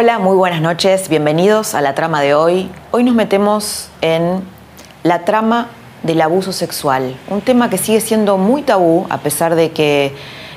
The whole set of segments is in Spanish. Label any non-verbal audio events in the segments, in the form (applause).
Hola, muy buenas noches, bienvenidos a la trama de hoy. Hoy nos metemos en la trama del abuso sexual, un tema que sigue siendo muy tabú a pesar de que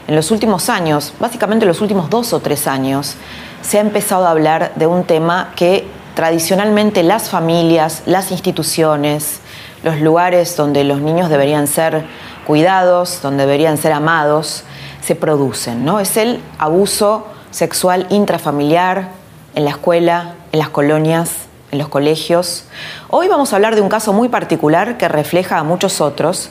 en los últimos años, básicamente en los últimos dos o tres años, se ha empezado a hablar de un tema que tradicionalmente las familias, las instituciones, los lugares donde los niños deberían ser cuidados, donde deberían ser amados, se producen, ¿no? Es el abuso sexual intrafamiliar, en la escuela, en las colonias, en los colegios. Hoy vamos a hablar de un caso muy particular que refleja a muchos otros.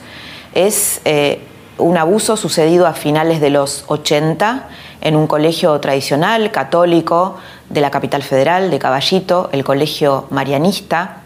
Es eh, un abuso sucedido a finales de los 80 en un colegio tradicional católico de la capital federal, de Caballito, el colegio marianista.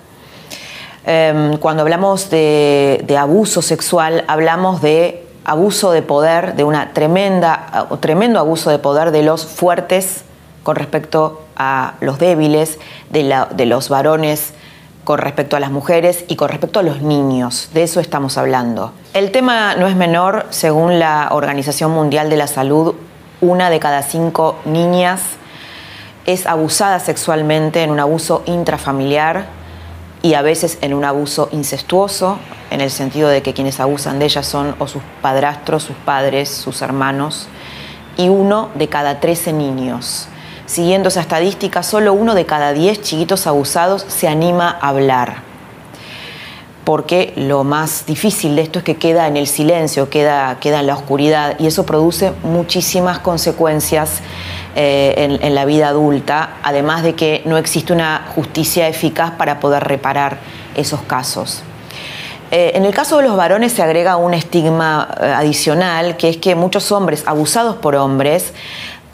Em, cuando hablamos de, de abuso sexual, hablamos de abuso de poder, de una tremenda, tremendo abuso de poder de los fuertes con respecto a los débiles, de, los varones con respecto a las mujeres y con respecto a los niños. De eso estamos hablando. El tema no es menor, según la Organización Mundial de la Salud, una de cada cinco niñas es abusada sexualmente en un abuso intrafamiliar y a veces en un abuso incestuoso, en el sentido de que quienes abusan de ellas son o sus padrastros, sus padres, sus hermanos, y uno de cada trece niños. Siguiendo esa estadística, solo uno de cada diez chiquitos abusados se anima a hablar. Porque lo más difícil de esto es que queda en el silencio, queda, queda en la oscuridad y eso produce muchísimas consecuencias eh, en, la vida adulta, además de que no existe una justicia eficaz para poder reparar esos casos. Eh, en el caso de los varones se agrega un estigma eh, adicional, que es que muchos hombres abusados por hombres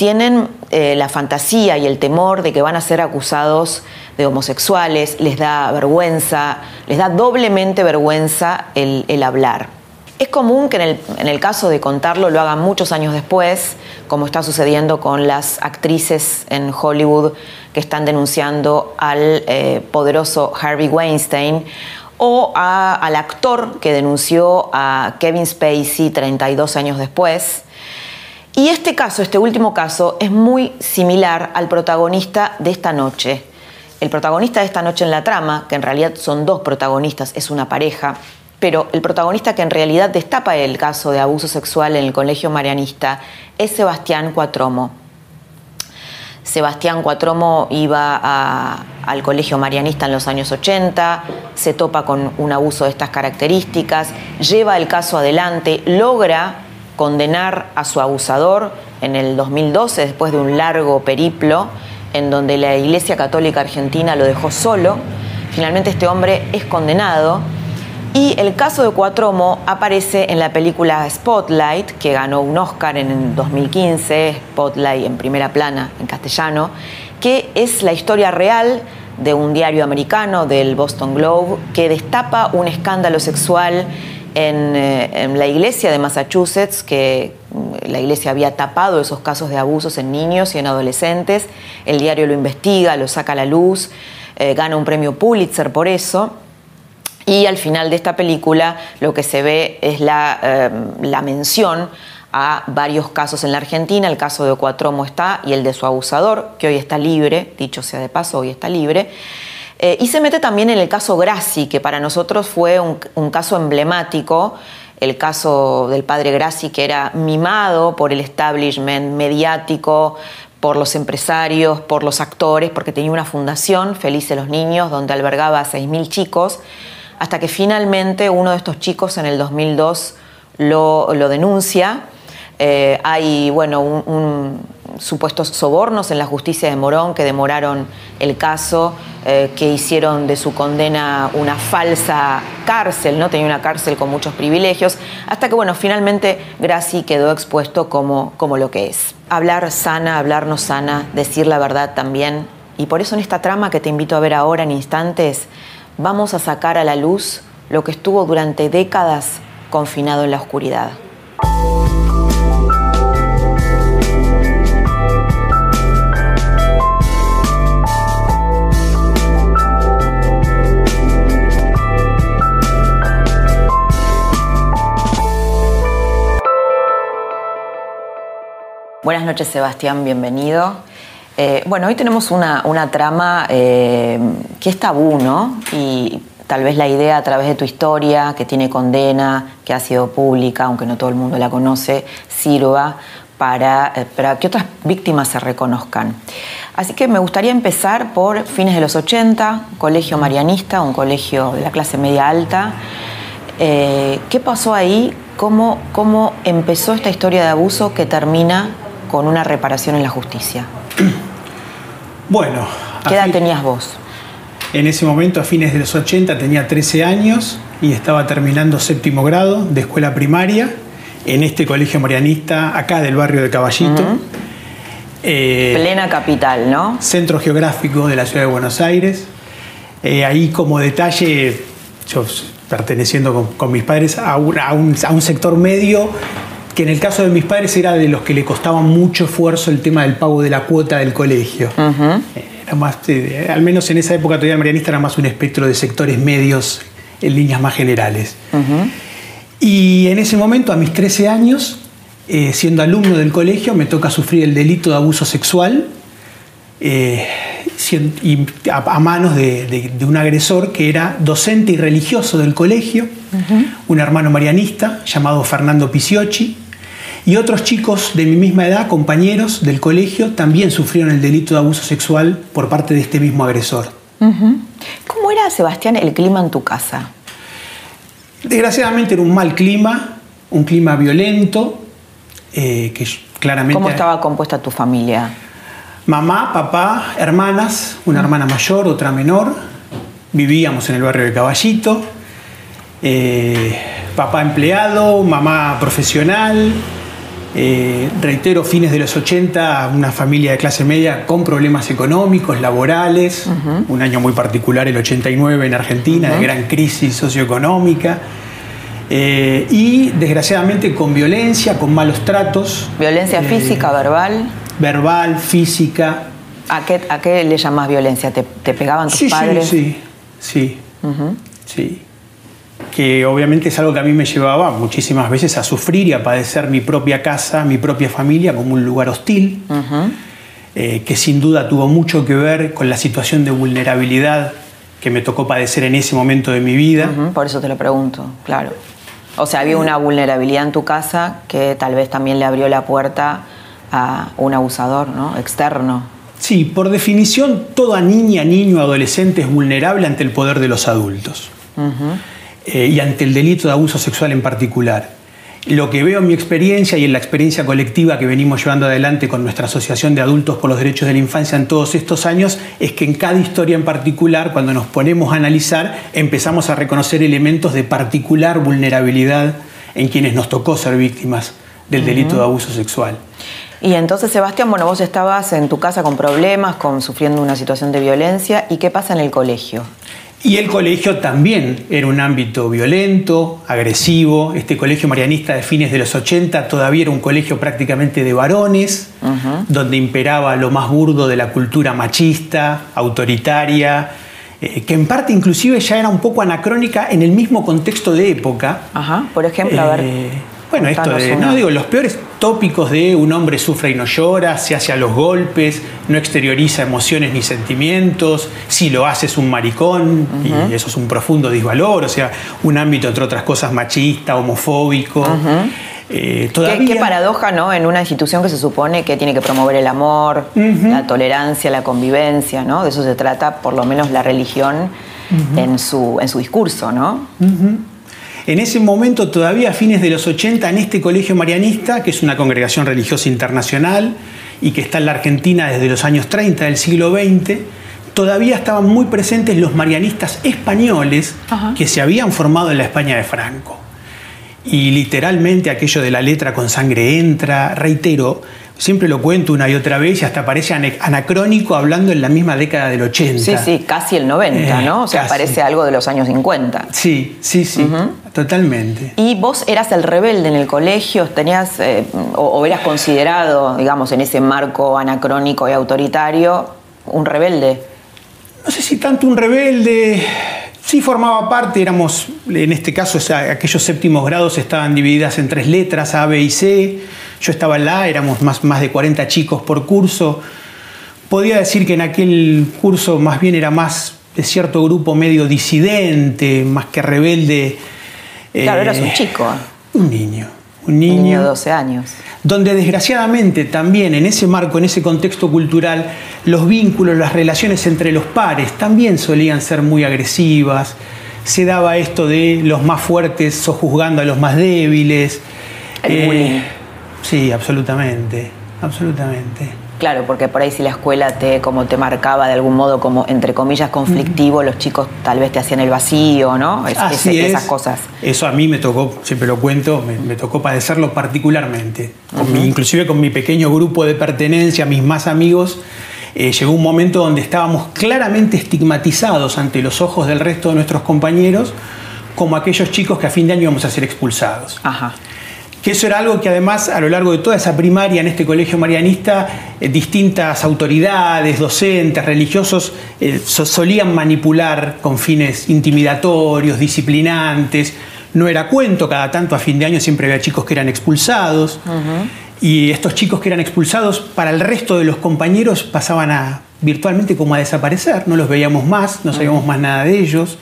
tienen eh, la fantasía y el temor de que van a ser acusados de homosexuales, les da vergüenza, les da doblemente vergüenza el, hablar. Es común que en el, caso de contarlo lo hagan muchos años después, como está sucediendo con las actrices en Hollywood que están denunciando al eh, poderoso Harvey Weinstein o al actor que denunció a Kevin Spacey 32 años después. Y este caso, este último caso, es muy similar al protagonista de esta noche. El protagonista de esta noche en la trama, que en realidad son dos protagonistas, es una pareja, pero el protagonista que en realidad destapa el caso de abuso sexual en el colegio marianista es Sebastián Cuatromo. Sebastián Cuatromo iba al colegio marianista en los años 80, se topa con un abuso de estas características, lleva el caso adelante, logra condenar a su abusador en el 2012, después de un largo periplo en donde la Iglesia Católica Argentina lo dejó solo. Finalmente este hombre es condenado y el caso de Cuatromo aparece en la película Spotlight, que ganó un Oscar en el 2015, Spotlight en primera plana en castellano, que es la historia real de un diario americano del Boston Globe que destapa un escándalo sexual eh, en, la iglesia de Massachusetts, que mm, la iglesia había tapado esos casos de abusos en niños y en adolescentes. El diario lo investiga, lo saca a la luz, eh, gana un premio Pulitzer por eso. Y al final de esta película lo que se ve es la, eh, la mención a varios casos en la Argentina. El caso de Cuatromo está y el de su abusador, que hoy está libre, dicho sea de paso, hoy está libre. Eh, y se mete también en el caso Grassi, que para nosotros fue un, caso emblemático, el caso del padre Grassi, que era mimado por el establishment mediático, por los empresarios, por los actores, porque tenía una fundación, Felices los Niños, donde albergaba a 6.000 chicos, hasta que finalmente uno de estos chicos en el 2002 lo, denuncia. Eh, hay bueno, un supuestos sobornos en la justicia de Morón que demoraron el caso, eh, que hicieron de su condena una falsa cárcel, ¿no? Tenía una cárcel con muchos privilegios, hasta que, bueno, finalmente Graci quedó expuesto como, como lo que es. Hablar sana, hablarnos sana, decir la verdad también. Y por eso en esta trama que te invito a ver ahora en instantes, vamos a sacar a la luz lo que estuvo durante décadas confinado en la oscuridad. Buenas noches, Sebastián, bienvenido. Eh, bueno, hoy tenemos una, trama eh, que es tabú, ¿no? Y tal vez la idea a través de tu historia, que tiene condena, que ha sido pública, aunque no todo el mundo la conoce, sirva para, eh, para que otras víctimas se reconozcan. Así que me gustaría empezar por fines de los 80, colegio marianista, un colegio de la clase media alta. ¿Qué pasó ahí? ¿Cómo, ¿Cómo empezó esta historia de abuso que termina con una reparación en la justicia. (clears throat) Bueno. ¿Qué edad tenías vos? En ese momento, a fines de los 80, tenía 13 años y estaba terminando séptimo grado de escuela primaria en este colegio marianista, acá del barrio de Caballito. Eh, Plena capital, ¿no? Centro geográfico de la ciudad de Buenos Aires. Eh, ahí como detalle, yo perteneciendo con, mis padres a un, a un sector medio que en el caso de mis padres era de los que le costaba mucho esfuerzo el tema del pago de la cuota del colegio. era más, eh, al menos en esa época todavía Marianista era más un espectro de sectores medios en líneas más generales. Y en ese momento, a mis 13 años, eh, siendo alumno del colegio, me toca sufrir el delito de abuso sexual eh, a, manos de, un agresor que era docente y religioso del colegio, un hermano marianista llamado Fernando Pisiocchi, y otros chicos de mi misma edad, compañeros del colegio, también sufrieron el delito de abuso sexual por parte de este mismo agresor. ¿Cómo era, Sebastián, el clima en tu casa? Desgraciadamente era un mal clima, un clima violento, eh, que claramente... ¿Cómo estaba compuesta tu familia? Mamá, papá, hermanas, una hermana mayor, otra menor. Vivíamos en el barrio de Caballito. Eh, papá empleado, mamá profesional, eh, reitero, fines de los 80, una familia de clase media con problemas económicos, laborales, un año muy particular, el 89 en Argentina, de gran crisis socioeconómica. Eh, y desgraciadamente con violencia, con malos tratos. ¿Violencia eh, física, verbal? Verbal, física. ¿A qué, a qué le llamas violencia? ¿Te, pegaban tus padres? Sí, sí, sí. sí que obviamente es algo que a mí me llevaba muchísimas veces a sufrir y a padecer mi propia casa, mi propia familia como un lugar hostil, eh, que sin duda tuvo mucho que ver con la situación de vulnerabilidad que me tocó padecer en ese momento de mi vida. Por eso te lo pregunto, claro. O sea, había una vulnerabilidad en tu casa que tal vez también le abrió la puerta a un abusador ¿no? externo. Sí, por definición, toda niña, niño, adolescente es vulnerable ante el poder de los adultos. Eh, y ante el delito de abuso sexual en particular. Lo que veo en mi experiencia y en la experiencia colectiva que venimos llevando adelante con nuestra Asociación de Adultos por los Derechos de la Infancia en todos estos años es que en cada historia en particular, cuando nos ponemos a analizar, empezamos a reconocer elementos de particular vulnerabilidad en quienes nos tocó ser víctimas del delito de abuso sexual. Y entonces, Sebastián, bueno, vos estabas en tu casa con problemas, con, sufriendo una situación de violencia, ¿y qué pasa en el colegio? Y el colegio también era un ámbito violento, agresivo. Este colegio marianista de fines de los 80 todavía era un colegio prácticamente de varones, donde imperaba lo más burdo de la cultura machista, autoritaria, eh, que en parte inclusive ya era un poco anacrónica en el mismo contexto de época. Ajá, por ejemplo, a ver. Bueno, esto de, no digo, los peores tópicos de un hombre sufre y no llora, se hace a los golpes, no exterioriza emociones ni sentimientos, si lo hace es un maricón, y eso es un profundo disvalor, o sea, un ámbito, entre otras cosas, machista, homofóbico. Eh, ¿Qué, paradoja, ¿no? En una institución que se supone que tiene que promover el amor, la tolerancia, la convivencia, ¿no? De eso se trata, por lo menos, la religión en, su, en su discurso, ¿no? En ese momento, todavía a fines de los 80, en este colegio marianista, que es una congregación religiosa internacional y que está en la Argentina desde los años 30 del siglo XX, todavía estaban muy presentes los marianistas españoles que se habían formado en la España de Franco. Y literalmente aquello de la letra con sangre entra, reitero, siempre lo cuento una y otra vez y hasta parece anacrónico hablando en la misma década del 80. Sí, sí, casi el 90, ¿no? O sea, parece algo de los años 50. Sí, sí, sí, totalmente. ¿Y vos eras el rebelde en el colegio? ¿Tenías eh, o eras considerado, digamos, en ese marco anacrónico y autoritario, un rebelde? No sé si tanto un rebelde, Sí formaba parte, éramos, en este caso, aquellos séptimos grados estaban divididas en tres letras, A, B y C. Yo estaba en la A, éramos más, más de 40 chicos por curso. Podía decir que en aquel curso más bien era más de cierto grupo medio disidente, más que rebelde. Claro, eras un eh, chico. Un niño. Un niño, de 12 años. Donde desgraciadamente también en ese marco, en ese contexto cultural, los vínculos, las relaciones entre los pares también solían ser muy agresivas. Se daba esto de los más fuertes sojuzgando a los más débiles. El eh, Sí, absolutamente, absolutamente. Claro, porque por ahí si la escuela te como te marcaba de algún modo como entre comillas conflictivo, los chicos tal vez te hacían el vacío, ¿no? Esas cosas. Eso a mí me tocó, siempre lo cuento, me, tocó padecerlo particularmente. inclusive con mi pequeño grupo de pertenencia, mis más amigos, eh, llegó un momento donde estábamos claramente estigmatizados ante los ojos del resto de nuestros compañeros como aquellos chicos que a fin de año íbamos a ser expulsados. Ajá que eso era algo que además a lo largo de toda esa primaria en este colegio marianista, eh, distintas autoridades, docentes, religiosos, eh, solían manipular con fines intimidatorios, disciplinantes. No era cuento, cada tanto a fin de año siempre había chicos que eran expulsados. Y estos chicos que eran expulsados, para el resto de los compañeros pasaban a virtualmente como a desaparecer. No los veíamos más, no sabíamos más nada de ellos.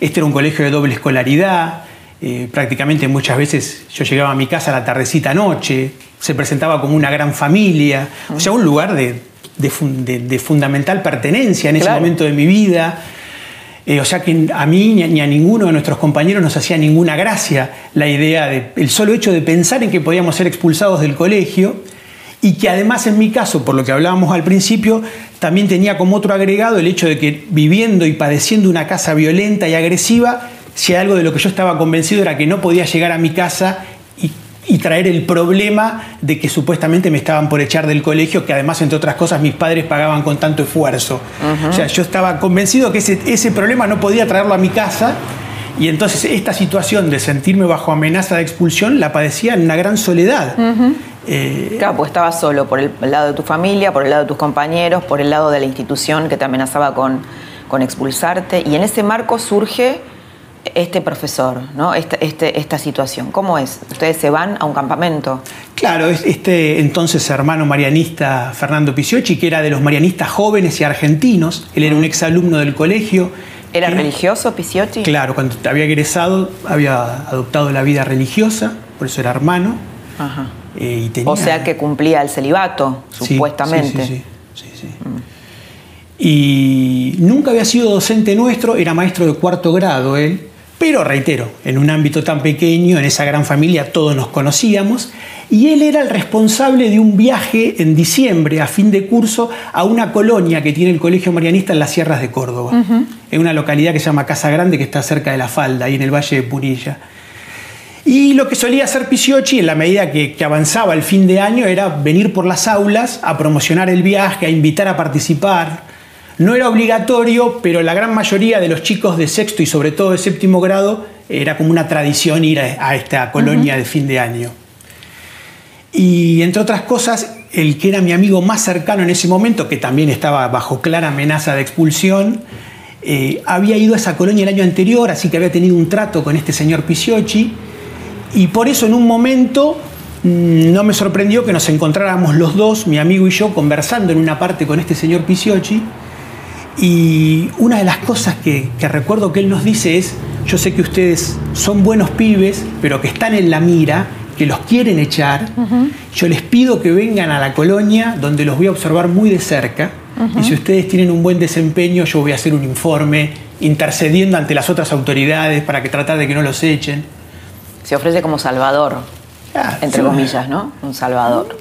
Este era un colegio de doble escolaridad eh, prácticamente muchas veces yo llegaba a mi casa a la tardecita noche, se presentaba como una gran familia, o sea, un lugar de, fundamental pertenencia en ese momento de mi vida. Eh, o sea que a mí ni a ninguno de nuestros compañeros nos hacía ninguna gracia la idea de el solo hecho de pensar en que podíamos ser expulsados del colegio y que además en mi caso, por lo que hablábamos al principio, también tenía como otro agregado el hecho de que viviendo y padeciendo una casa violenta y agresiva, si algo de lo que yo estaba convencido era que no podía llegar a mi casa y, traer el problema de que supuestamente me estaban por echar del colegio, que además, entre otras cosas, mis padres pagaban con tanto esfuerzo. O sea, yo estaba convencido que ese, problema no podía traerlo a mi casa. Y entonces esta situación de sentirme bajo amenaza de expulsión la padecía en una gran soledad. Eh, claro, pues estabas solo por el, lado de tu familia, por el lado de tus compañeros, por el lado de la institución que te amenazaba con, con expulsarte. Y en ese marco surge este profesor, ¿no? Este, este, esta situación? ¿Cómo es? ¿Ustedes se van a un campamento? Claro, este entonces hermano marianista Fernando Pisiocchi, que era de los marianistas jóvenes y argentinos, él era un exalumno del colegio. ¿Era religioso Pisiocchi? Claro, cuando había egresado había adoptado la vida religiosa, por eso era hermano. Ajá. Eh, o sea que cumplía el celibato, supuestamente. Sí, sí, sí. Mm. Y nunca había sido docente nuestro, era maestro de cuarto grado él pero reitero, en un ámbito tan pequeño, en esa gran familia, todos nos conocíamos, y él era el responsable de un viaje en diciembre, a fin de curso, a una colonia que tiene el Colegio Marianista en las sierras de Córdoba, en una localidad que se llama Casa Grande, que está cerca de la Falda, ahí en el Valle de Punilla. Y lo que solía hacer Pisiochi en la medida que, que, avanzaba el fin de año era venir por las aulas a promocionar el viaje, a invitar a participar, no era obligatorio, pero la gran mayoría de los chicos de sexto y sobre todo de séptimo grado era como una tradición ir a, esta colonia de fin de año. Y entre otras cosas, el que era mi amigo más cercano en ese momento, que también estaba bajo clara amenaza de expulsión, eh, había ido a esa colonia el año anterior, así que había tenido un trato con este señor Pisiocchi, y por eso en un momento mm, no me sorprendió que nos encontráramos los dos, mi amigo y yo, conversando en una parte con este señor Pisiocchi, y una de las cosas que, recuerdo que él nos dice es, yo sé que ustedes son buenos pibes, pero que están en la mira, que los quieren echar, yo les pido que vengan a la colonia donde los voy a observar muy de cerca, y si ustedes tienen un buen desempeño, yo voy a hacer un informe intercediendo ante las otras autoridades para que tratar de que no los echen. Se ofrece como salvador, entre comillas, ¿no? Un salvador.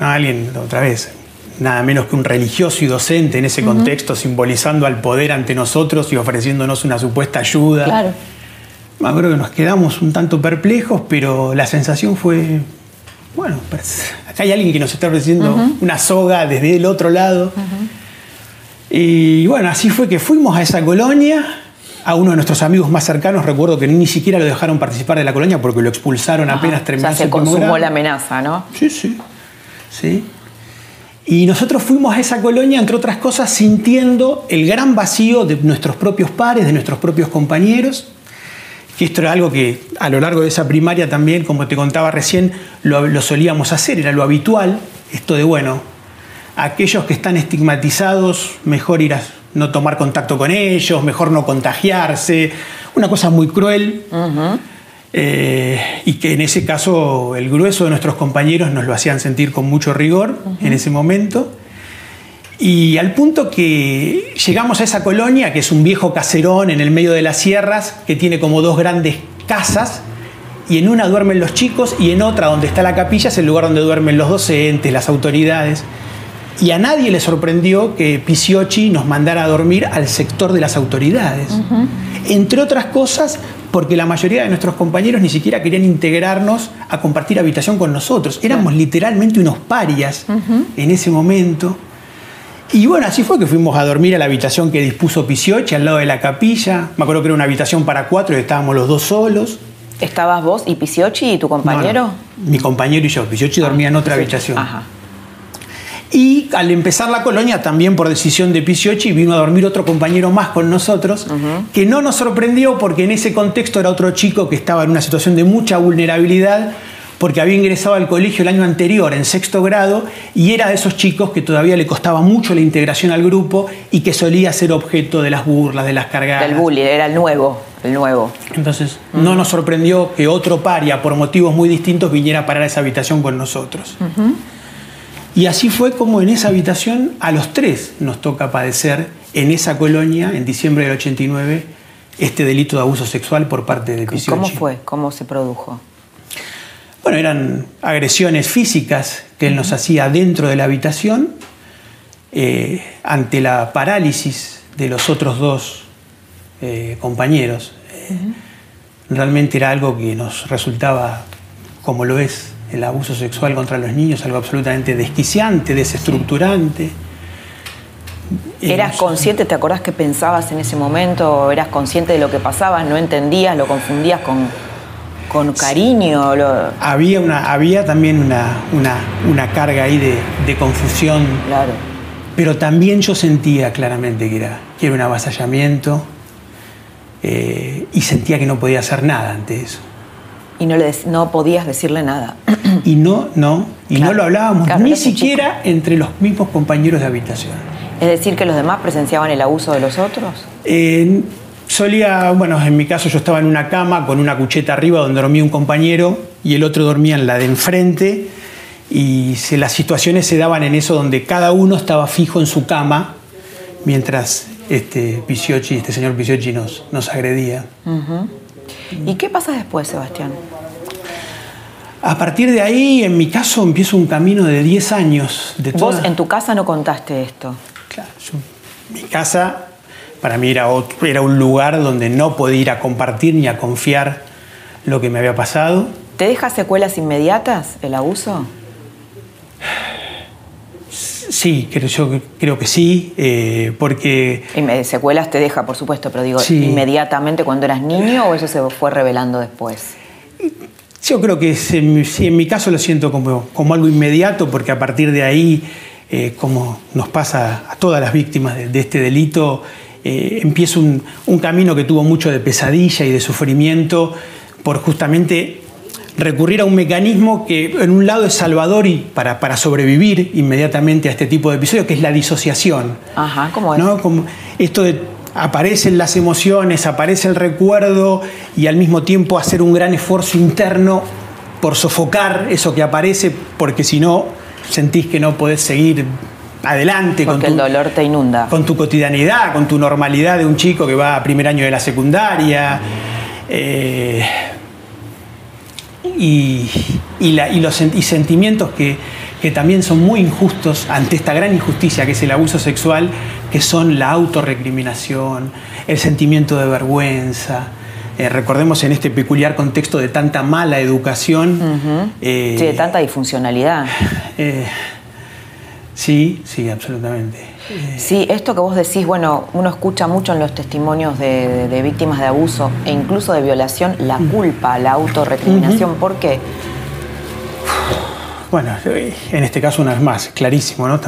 ¿no? Alguien, otra vez, nada menos que un religioso y docente en ese contexto, simbolizando al poder ante nosotros y ofreciéndonos una supuesta ayuda. Claro. Acuerdo que nos quedamos un tanto perplejos, pero la sensación fue, bueno, pues, acá hay alguien que nos está ofreciendo una soga desde el otro lado. Y bueno, así fue que fuimos a esa colonia. A uno de nuestros amigos más cercanos, recuerdo que ni siquiera lo dejaron participar de la colonia porque lo expulsaron apenas terminó O sea, se consumó la amenaza, ¿no? Sí, sí. Sí. Y nosotros fuimos a esa colonia, entre otras cosas, sintiendo el gran vacío de nuestros propios pares, de nuestros propios compañeros. Que esto era algo que a lo largo de esa primaria también, como te contaba recién, lo, lo solíamos hacer, era lo habitual. Esto de, bueno, aquellos que están estigmatizados, mejor ir a no tomar contacto con ellos, mejor no contagiarse. Una cosa muy cruel. Eh, y que en ese caso el grueso de nuestros compañeros nos lo hacían sentir con mucho rigor en ese momento. Y al punto que llegamos a esa colonia, que es un viejo caserón en el medio de las sierras, que tiene como dos grandes casas, y en una duermen los chicos y en otra, donde está la capilla, es el lugar donde duermen los docentes, las autoridades. Y a nadie le sorprendió que Pisiochi nos mandara a dormir al sector de las autoridades. Entre otras cosas, porque la mayoría de nuestros compañeros ni siquiera querían integrarnos a compartir habitación con nosotros. Éramos literalmente unos parias en ese momento. Y bueno, así fue que fuimos a dormir a la habitación que dispuso Pisiochi al lado de la capilla. Me acuerdo que era una habitación para cuatro y estábamos los dos solos. ¿Estabas vos y Pisiochi y tu compañero? No, no. Mi compañero y yo. Pisiochi dormía en otra Sí. habitación. Ajá. Y al empezar la colonia, también por decisión de Pisiochi, vino a dormir otro compañero más con nosotros, que no nos sorprendió porque en ese contexto era otro chico que estaba en una situación de mucha vulnerabilidad, porque había ingresado al colegio el año anterior, en sexto grado, y era de esos chicos que todavía le costaba mucho la integración al grupo y que solía ser objeto de las burlas, de las cargadas. Del bullying, era el nuevo, el nuevo. Entonces, no nos sorprendió que otro paria, por motivos muy distintos, viniera a parar a esa habitación con nosotros. Y así fue como en esa habitación a los tres nos toca padecer en esa colonia, en diciembre del 89, este delito de abuso sexual por parte de Pisiochi. ¿Cómo fue? ¿Cómo se produjo? Bueno, eran agresiones físicas que él nos hacía dentro de la habitación eh, ante la parálisis de los otros dos eh, compañeros. Realmente era algo que nos resultaba, como lo es el abuso sexual contra los niños, algo absolutamente desquiciante, desestructurante. Eh, ¿Eras consciente, te acordás qué pensabas en ese momento? ¿Eras consciente de lo que pasaba? ¿No entendías? ¿Lo confundías con, con cariño? Lo- Había, una, había también una, una- una carga ahí de, de confusión, Claro. pero también yo sentía claramente que era, que era un avasallamiento eh, y sentía que no podía hacer nada ante eso. Y no, le no podías decirle nada. Y no, no, y Claro. no lo hablábamos Claro, ni siquiera entre los mismos compañeros de habitación. Es decir, que los demás presenciaban el abuso de los otros. Eh, solía, bueno, en mi caso yo estaba en una cama con una cucheta arriba donde dormía un compañero y el otro dormía en la de enfrente y se- las situaciones se daban en eso donde cada uno estaba fijo en su cama mientras este este señor Pisiochi nos, nos agredía. ¿Y qué pasa después, Sebastián? A partir de ahí, en mi caso, empiezo un camino de 10 años. De Vos en tu casa no contaste esto. Claro, yo- mi casa para mí era, otro- era un lugar donde no podía ir a compartir ni a confiar lo que me había pasado. ¿Te deja secuelas inmediatas el abuso? Sí, creo, yo creo que sí, eh, porque Inme- Secuelas te deja, por supuesto, pero digo, Sí. ¿inmediatamente cuando eras niño o eso se fue revelando después? yo creo que es en, mi- sí, en mi caso lo siento como, como algo inmediato, porque a partir de ahí, eh, como nos pasa a todas las víctimas de, de este delito, eh, empieza un, un camino que tuvo mucho de pesadilla y de sufrimiento por justamente recurrir a un mecanismo que en un lado es salvador y para, para sobrevivir inmediatamente a este tipo de episodios, que es la disociación. Ajá, ¿cómo es? ¿no? Como esto de aparecen las emociones, aparece el recuerdo y al mismo tiempo hacer un gran esfuerzo interno por sofocar eso que aparece, porque si no sentís que no podés seguir adelante con tu, el dolor te inunda. con tu cotidianidad, con tu normalidad de un chico que va a primer año de la secundaria. eh, y, y la- y los y sentimientos que, que también son muy injustos ante esta gran injusticia que es el abuso sexual, que son la autorrecriminación, el sentimiento de vergüenza. Eh, recordemos en este peculiar contexto de tanta mala educación. sí, de tanta disfuncionalidad. sí, sí, absolutamente. Sí, esto que vos decís, bueno, uno escucha mucho en los testimonios de, víctimas de abuso e incluso de violación la culpa, la autorrecriminación. ¿Por qué? Bueno, en este caso una vez más, clarísimo, ¿no?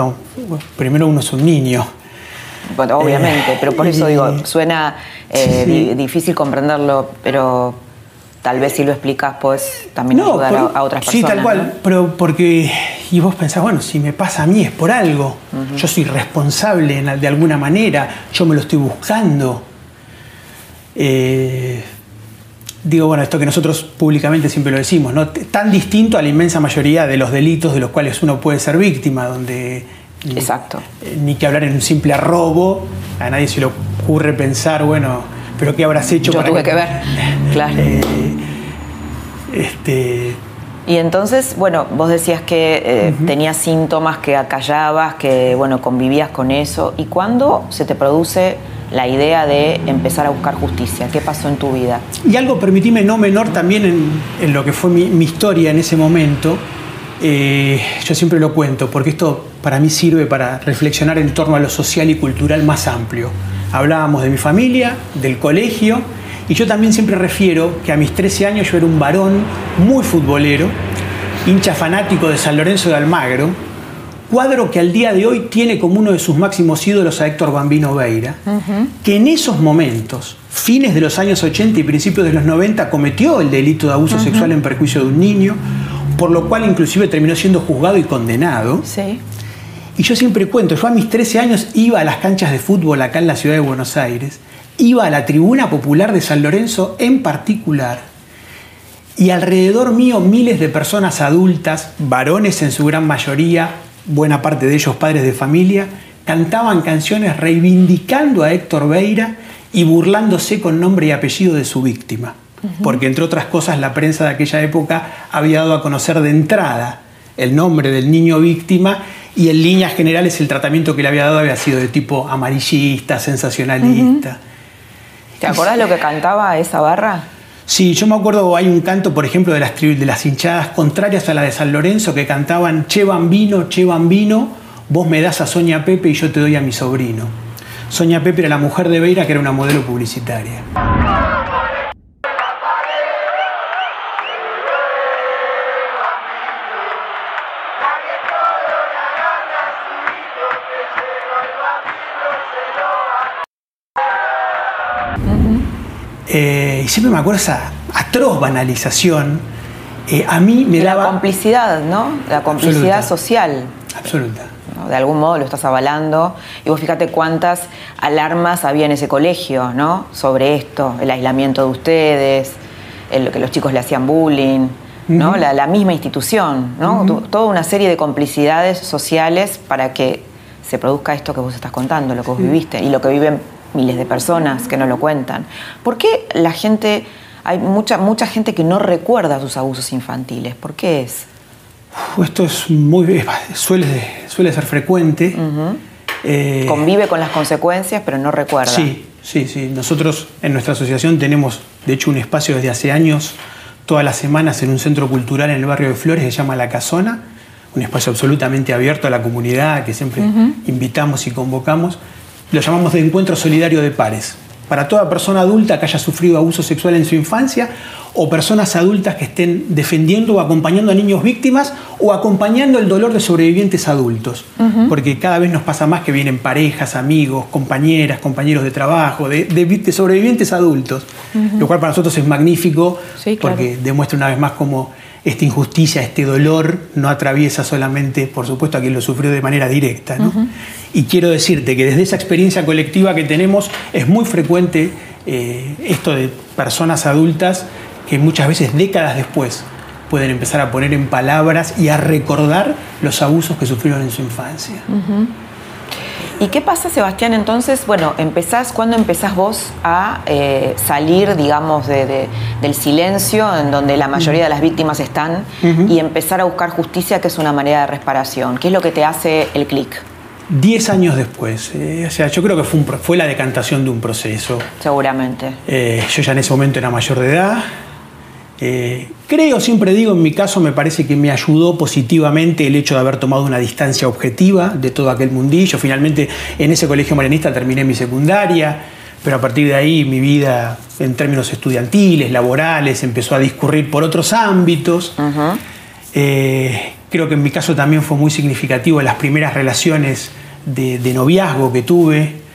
primero uno es un niño. Bueno, obviamente, pero por eso digo, suena eh, difícil comprenderlo, pero tal vez si lo explicas, pues también ayudar a, otras personas. Sí, tal cual, pero porque, y vos pensás, bueno, si me pasa a mí es por algo, yo soy responsable de alguna manera, yo me lo estoy buscando. Eh, digo, bueno, esto que nosotros públicamente siempre lo decimos, ¿no? tan distinto a la inmensa mayoría de los delitos de los cuales uno puede ser víctima, donde Exacto. Ni, que hablar en un simple robo, a nadie se le ocurre pensar, bueno, pero ¿qué habrás hecho? Yo tuve que, ver, (laughs) claro. Eh, este... Y entonces, bueno, vos decías que eh, tenías síntomas, que acallabas, que, bueno, convivías con eso. ¿Y cuándo se te produce la idea de empezar a buscar justicia? ¿Qué pasó en tu vida? Y algo, permitime, no menor también en, lo que fue mi, historia en ese momento. Eh, yo siempre lo cuento, porque esto para mí sirve para reflexionar en torno a lo social y cultural más amplio. Hablábamos de mi familia, del colegio, y yo también siempre refiero que a mis 13 años yo era un varón muy futbolero, hincha fanático de San Lorenzo de Almagro, cuadro que al día de hoy tiene como uno de sus máximos ídolos a Héctor Bambino Veira, que en esos momentos, fines de los años 80 y principios de los 90, cometió el delito de abuso sexual en perjuicio de un niño, por lo cual inclusive terminó siendo juzgado y condenado. Sí. Y yo siempre cuento, yo a mis 13 años iba a las canchas de fútbol acá en la ciudad de Buenos Aires, iba a la tribuna popular de San Lorenzo en particular, y alrededor mío miles de personas adultas, varones en su gran mayoría, buena parte de ellos padres de familia, cantaban canciones reivindicando a Héctor Beira y burlándose con nombre y apellido de su víctima. Porque entre otras cosas la prensa de aquella época había dado a conocer de entrada el nombre del niño víctima y en líneas generales el tratamiento que le había dado había sido de tipo amarillista, sensacionalista. ¿Te acordás lo que cantaba esa barra? Sí, yo me acuerdo, hay un canto, por ejemplo, de las, de las hinchadas contrarias a la de San Lorenzo que cantaban Che Bambino, Che Bambino, vos me das a Soña Pepe y yo te doy a mi sobrino. Soña Pepe era la mujer de Beira que era una modelo publicitaria. Eh, y siempre me acuerdo esa atroz banalización. Eh, a mí me daba. La complicidad, ¿no? La complicidad social. Absoluta. De algún modo lo estás avalando. Y vos fíjate cuántas alarmas había en ese colegio, ¿no? Sobre esto, el aislamiento de ustedes, el, que los chicos le hacían bullying, ¿no? la, misma institución, ¿no? Toda una serie de complicidades sociales para que se produzca esto que vos estás contando, lo que vos viviste y lo que viven miles de personas que no lo cuentan. ¿Por qué la gente, hay mucha, mucha gente que no recuerda sus abusos infantiles? ¿Por qué es? esto es muy, suele, suele ser frecuente. Eh, Convive con las consecuencias, pero no recuerda. Sí, sí, sí. Nosotros en nuestra asociación tenemos, de hecho, un espacio desde hace años, todas las semanas en un centro cultural en el barrio de Flores, que se llama La Casona, un espacio absolutamente abierto a la comunidad, que siempre invitamos y convocamos lo llamamos de encuentro solidario de pares. Para toda persona adulta que haya sufrido abuso sexual en su infancia o personas adultas que estén defendiendo o acompañando a niños víctimas o acompañando el dolor de sobrevivientes adultos. Porque cada vez nos pasa más que vienen parejas, amigos, compañeras, compañeros de trabajo, de, sobrevivientes adultos. Lo cual para nosotros es magnífico porque demuestra una vez más cómo esta injusticia, este dolor, no atraviesa solamente, por supuesto, a quien lo sufrió de manera directa. Y quiero decirte que desde esa experiencia colectiva que tenemos es muy frecuente eh, esto de personas adultas que muchas veces décadas después pueden empezar a poner en palabras y a recordar los abusos que sufrieron en su infancia. ¿Y qué pasa, Sebastián? Entonces, bueno, empezás, ¿cuándo empezás vos a eh, salir, digamos, del silencio en donde la mayoría de las víctimas están y empezar a buscar justicia, que es una manera de reparación? ¿Qué es lo que te hace el clic? Diez años después, eh, o sea, yo creo que fue, fue, la decantación de un proceso. Seguramente. Eh, yo ya en ese momento era mayor de edad, eh, creo, siempre digo, en mi caso me parece que me ayudó positivamente el hecho de haber tomado una distancia objetiva de todo aquel mundillo. Finalmente en ese colegio marianista terminé mi secundaria, pero a partir de ahí mi vida en términos estudiantiles, laborales, empezó a discurrir por otros ámbitos. Eh, creo que en mi caso también fue muy significativo las primeras relaciones de noviazgo que tuve.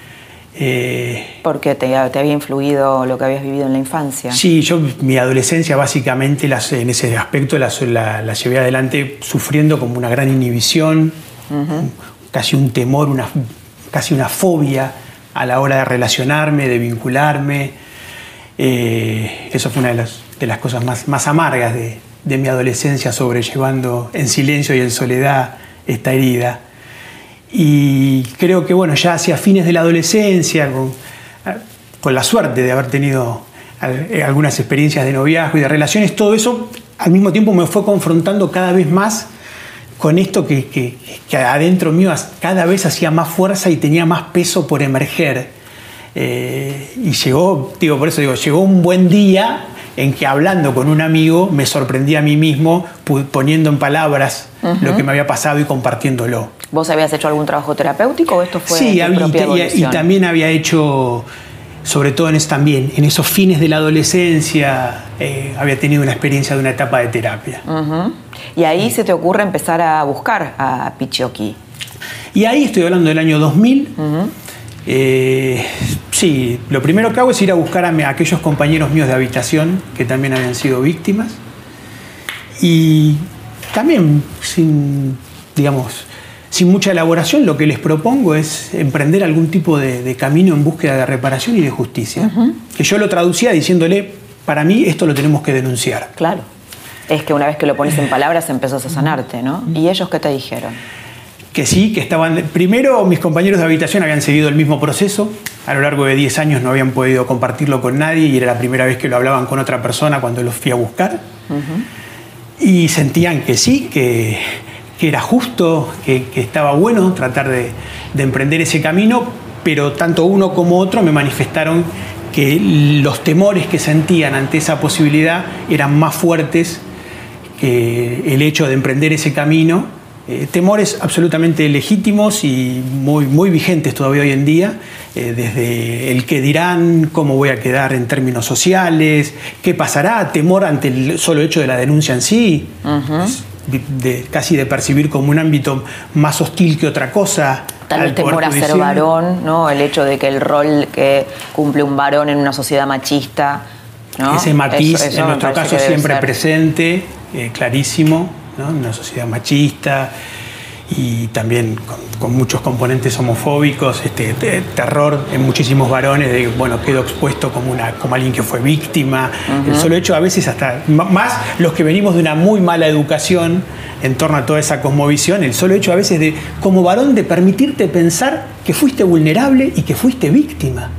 Eh, Porque te, había influido lo que habías vivido en la infancia. Sí, yo mi adolescencia básicamente en ese aspecto la, llevé adelante sufriendo como una gran inhibición, casi un temor, una, casi una fobia a la hora de relacionarme, de vincularme. Eh, eso fue una de las, de las cosas más, más amargas de, de mi adolescencia, sobrellevando en silencio y en soledad esta herida. Y creo que bueno, ya hacia fines de la adolescencia, con, la suerte de haber tenido eh, algunas experiencias de noviazgo y de relaciones, todo eso al mismo tiempo me fue confrontando cada vez más con esto que, adentro mío cada vez hacía más fuerza y tenía más peso por emerger. Eh, y llegó, digo, por eso digo, llegó un buen día en que hablando con un amigo me sorprendí a mí mismo poniendo en palabras lo que me había pasado y compartiéndolo. ¿Vos habías hecho algún trabajo terapéutico o esto fue sí, y, también había hecho, sobre todo en, también, en esos fines de la adolescencia, eh, había tenido una experiencia de una etapa de terapia. Y ahí se te ocurre empezar a buscar a Pichioki. Y ahí estoy hablando del año 2000. Eh, sí, lo primero que hago es ir a buscar a, aquellos compañeros míos de habitación que también habían sido víctimas. Y también, sin, digamos, sin mucha elaboración, lo que les propongo es emprender algún tipo de, camino en búsqueda de reparación y de justicia. Que yo lo traducía diciéndole, para mí esto lo tenemos que denunciar. Claro. Es que una vez que lo pones en (sighs) palabras empezás a sanarte, ¿no? ¿Y ellos qué te dijeron? Que sí, que estaban... Primero, mis compañeros de habitación habían seguido el mismo proceso. A lo largo de 10 años no habían podido compartirlo con nadie y era la primera vez que lo hablaban con otra persona cuando los fui a buscar. Y sentían que sí, que, era justo, que, estaba bueno tratar de, emprender ese camino, pero tanto uno como otro me manifestaron que los temores que sentían ante esa posibilidad eran más fuertes que el hecho de emprender ese camino eh, temores absolutamente legítimos y muy, muy vigentes todavía hoy en día, eh, desde el que dirán, cómo voy a quedar en términos sociales, qué pasará, temor ante el solo hecho de la denuncia en sí, de, casi de percibir como un ámbito más hostil que otra cosa. Tal vez temor a ser varón, ¿no? el hecho de que el rol que cumple un varón en una sociedad machista. Ese matiz, en nuestro caso, siempre presente, eh, clarísimo en una sociedad machista y también con, muchos componentes homofóbicos, este, terror en muchísimos varones, de bueno, quedo expuesto como, una, como alguien que fue víctima. El solo hecho, a veces hasta más los que venimos de una muy mala educación en torno a toda esa cosmovisión, el solo hecho a veces de, como varón, de permitirte pensar que fuiste vulnerable y que fuiste víctima.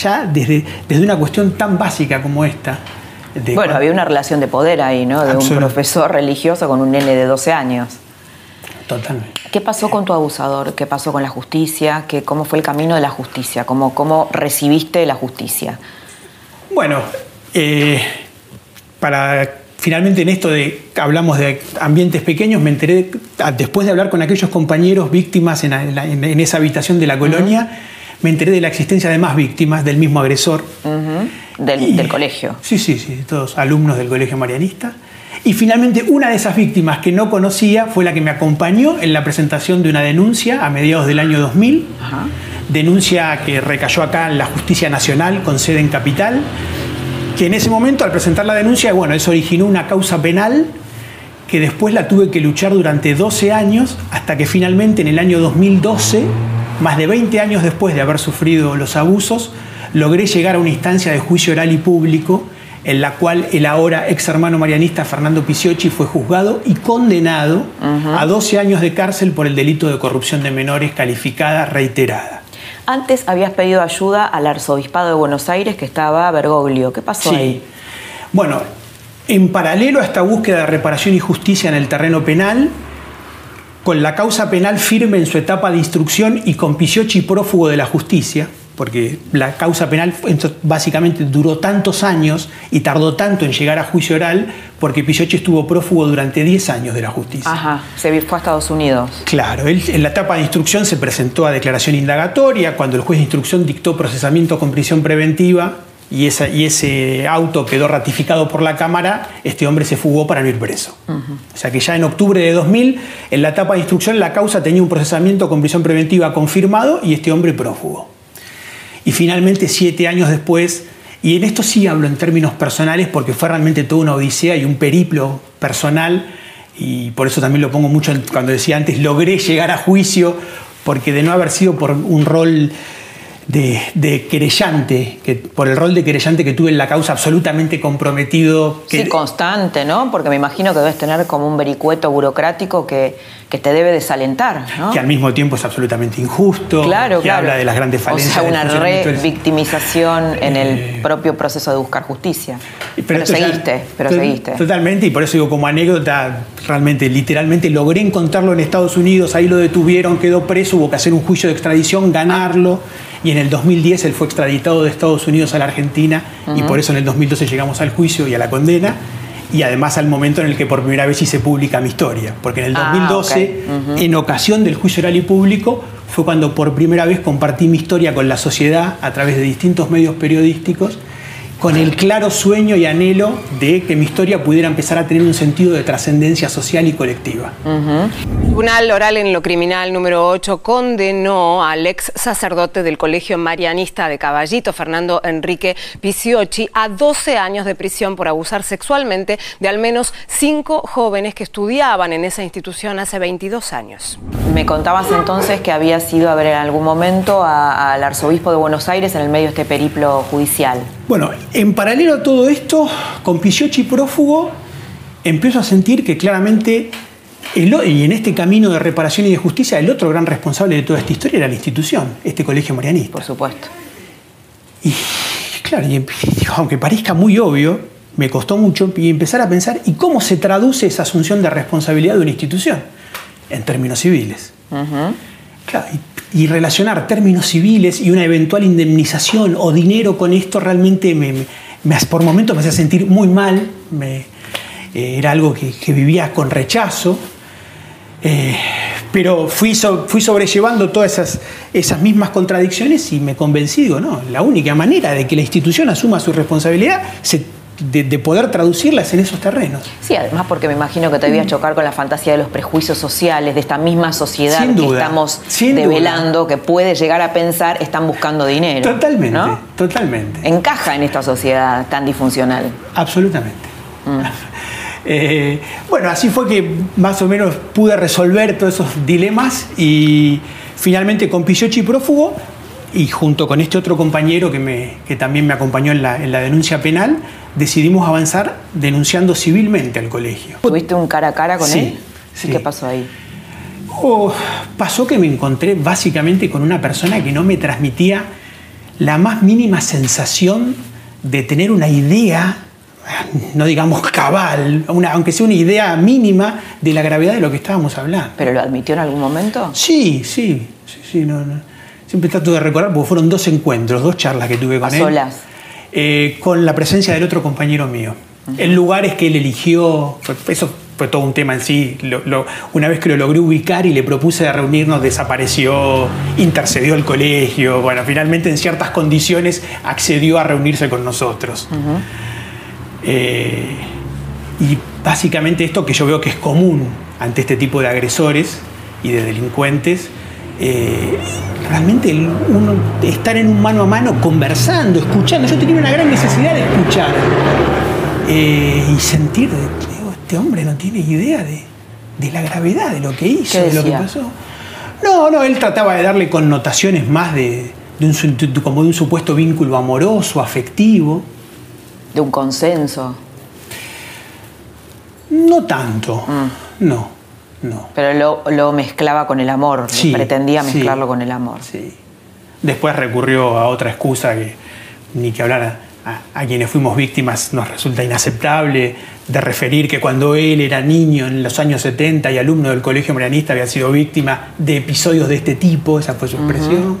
Ya desde, desde una cuestión tan básica como esta, bueno, había una relación de poder ahí, ¿no? De un profesor religioso con un nene de 12 años. Totalmente. ¿Qué pasó con tu abusador? ¿Qué pasó con la justicia? ¿Qué, ¿Cómo fue el camino de la justicia? ¿Cómo, cómo recibiste la justicia? Bueno, eh, para finalmente en esto de hablamos de ambientes pequeños, me enteré, después de hablar con aquellos compañeros víctimas en, esa habitación de la colonia, me enteré de la existencia de más víctimas del mismo agresor. del, colegio. Sí, sí, sí, todos alumnos del colegio marianista. Y finalmente una de esas víctimas que no conocía fue la que me acompañó en la presentación de una denuncia a mediados del año 2000. Denuncia que recayó acá en la Justicia Nacional con sede en Capital. Que en ese momento, al presentar la denuncia, bueno, eso originó una causa penal que después la tuve que luchar durante 12 años hasta que finalmente en el año 2012 más de 20 años después de haber sufrido los abusos, logré llegar a una instancia de juicio oral y público en la cual el ahora ex hermano marianista Fernando Pisiocchi fue juzgado y condenado a 12 años de cárcel por el delito de corrupción de menores calificada reiterada. Antes habías pedido ayuda al arzobispado de Buenos Aires que estaba Bergoglio. ¿Qué pasó Sí. ahí? Bueno, en paralelo a esta búsqueda de reparación y justicia en el terreno penal, con la causa penal firme en su etapa de instrucción y con Pisiocchi prófugo de la justicia, porque la causa penal básicamente duró tantos años y tardó tanto en llegar a juicio oral, porque Pisiocchi estuvo prófugo durante 10 años de la justicia. Ajá, se fue a Estados Unidos. Claro, él en la etapa de instrucción se presentó a declaración indagatoria, cuando el juez de instrucción dictó procesamiento con prisión preventiva y, esa- y ese auto quedó ratificado por la Cámara, este hombre se fugó para no ir preso. O sea que ya en octubre de 2000, en la etapa de instrucción, la causa tenía un procesamiento con prisión preventiva confirmado y este hombre prófugo. Y finalmente, siete años después, y en esto sí hablo en términos personales porque fue realmente toda una odisea y un periplo personal, y por eso también lo pongo mucho cuando decía antes, logré llegar a juicio, porque de no haber sido por un rol de, de querellante, que, por el rol de querellante que tuve en la causa absolutamente comprometido, que, Sí, constante, ¿no? Porque me imagino que debes tener como un vericueto burocrático que, que te debe desalentar, ¿no? que al mismo tiempo es absolutamente injusto, Claro, que claro. habla de las grandes falencias. O sea, una revictimización (laughs) en el Eh, propio proceso de buscar justicia. Pero, ya- seguiste, pero seguiste. Totalmente, y por eso digo, como anécdota, realmente, literalmente logré encontrarlo en Estados Unidos, ahí lo detuvieron, quedó preso, hubo que hacer un juicio de extradición, ganarlo, y en el 2010 él fue extraditado de Estados Unidos a la Argentina, y por eso en el 2012 llegamos al juicio y a la condena. Y además al momento en el que por primera vez sí se publica mi historia, porque en el Ah, 2012, en ocasión del juicio oral y público, fue cuando por primera vez compartí mi historia con la sociedad a través de distintos medios periodísticos con el claro sueño y anhelo de que mi historia pudiera empezar a tener un sentido de trascendencia social y colectiva. Tribunal Oral en lo Criminal número 8 condenó al ex sacerdote del Colegio Marianista de Caballito, Fernando Enrique Pisiocchi, a 12 años de prisión por abusar sexualmente de al menos cinco jóvenes que estudiaban en esa institución hace 22 años. Me contabas entonces que habías ido a ver en algún momento al arzobispo de Buenos Aires en el medio de este periplo judicial. Bueno, en paralelo a todo esto, con Pisiocchi prófugo, empiezo a sentir que claramente, el y en este camino de reparación y de justicia, el otro gran responsable de toda esta historia era la institución, este colegio marianista. Por supuesto. Y claro, y (laughs) aunque parezca muy obvio, me costó mucho y empezar a pensar, ¿y cómo se traduce esa asunción de responsabilidad de una institución? En términos civiles. Claro, y, y relacionar términos civiles y una eventual indemnización o dinero con esto realmente me, me- por momentos me hacía sentir muy mal, eh, era algo que, vivía con rechazo. Eh, pero fui, fui sobrellevando todas esas, esas mismas contradicciones y me convencí, digo, no, la única manera de que la institución asuma su responsabilidad se- de, de poder traducirlas en esos terrenos. Sí, además porque me imagino que te debías chocar con la fantasía de los prejuicios sociales, de esta misma sociedad Sin que duda, estamos sin duda. develando, que puede llegar a pensar están buscando dinero. Totalmente, ¿no? totalmente. Encaja en esta sociedad tan disfuncional. Absolutamente. (laughs) Eh, bueno, así fue que más o menos pude resolver todos esos dilemas y finalmente con Pisiocchi prófugo y junto con este otro compañero que, me- que también me acompañó en la, en la denuncia penal, decidimos avanzar denunciando civilmente al colegio. ¿Tuviste un cara a cara con Sí, él? sí. ¿Qué pasó ahí? Oh, pasó que me encontré básicamente con una persona que no me transmitía la más mínima sensación de tener una idea, no digamos cabal, una- aunque sea una idea mínima de la gravedad de lo que estábamos hablando. ¿Pero lo admitió en algún momento? Sí, sí, sí, sí, no, no. Siempre trato de recordar, porque fueron dos encuentros, dos charlas que tuve con ¿A él. solas? Eh, con la presencia del otro compañero mío. En lugares que él eligió, eso fue todo un tema en sí. Lo- lo- una vez que lo logré ubicar y le propuse de reunirnos, desapareció, intercedió el colegio. Bueno, finalmente en ciertas condiciones accedió a reunirse con nosotros. Eh, y básicamente esto que yo veo que es común ante este tipo de agresores y de delincuentes, eh, realmente uno estar en un mano a mano conversando, escuchando. Yo tenía una gran necesidad de escuchar eh, y sentir, digo, este hombre no tiene idea de, de la gravedad de lo que hizo, ¿Qué de lo que pasó. No, no, él trataba de darle connotaciones más de, de un, como de un supuesto vínculo amoroso, afectivo. de un consenso. No tanto, mm. no, no. Pero lo, mezclaba con el amor, pretendía mezclarlo con el amor. Sí. Después recurrió a otra excusa que ni que hablar a, quienes fuimos víctimas nos resulta inaceptable, de referir que cuando él era niño en los años 70 y alumno del Colegio Marianista había sido víctima de episodios de este tipo, esa fue su expresión.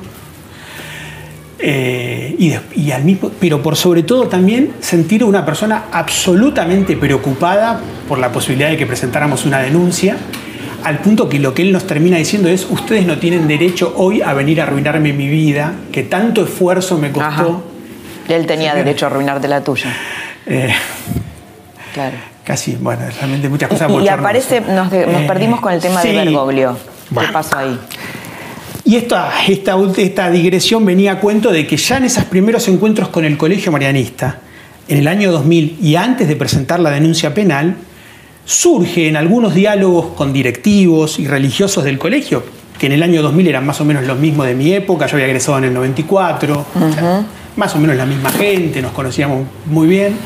Eh, y, al mismo, pero por sobre todo también sentir una persona absolutamente preocupada por la posibilidad de que presentáramos una denuncia, al punto que lo que él nos termina diciendo es, ustedes no tienen derecho hoy a venir a arruinarme mi vida, que tanto esfuerzo me costó. Él tenía derecho a arruinarte la tuya. Eh, claro. Casi, bueno, realmente muchas cosas. Y, y aparece, nos, eh, perdimos con el tema de Bergoglio. ¿Qué pasó ahí? Y esta, esta, esta digresión venía a cuento de que ya en esos primeros encuentros con el Colegio Marianista, en el año 2000 y antes de presentar la denuncia penal, surge en algunos diálogos con directivos y religiosos del colegio, que en el año 2000 eran más o menos los mismos de mi época, yo había egresado en el 94, más o menos la misma gente, nos conocíamos muy bien.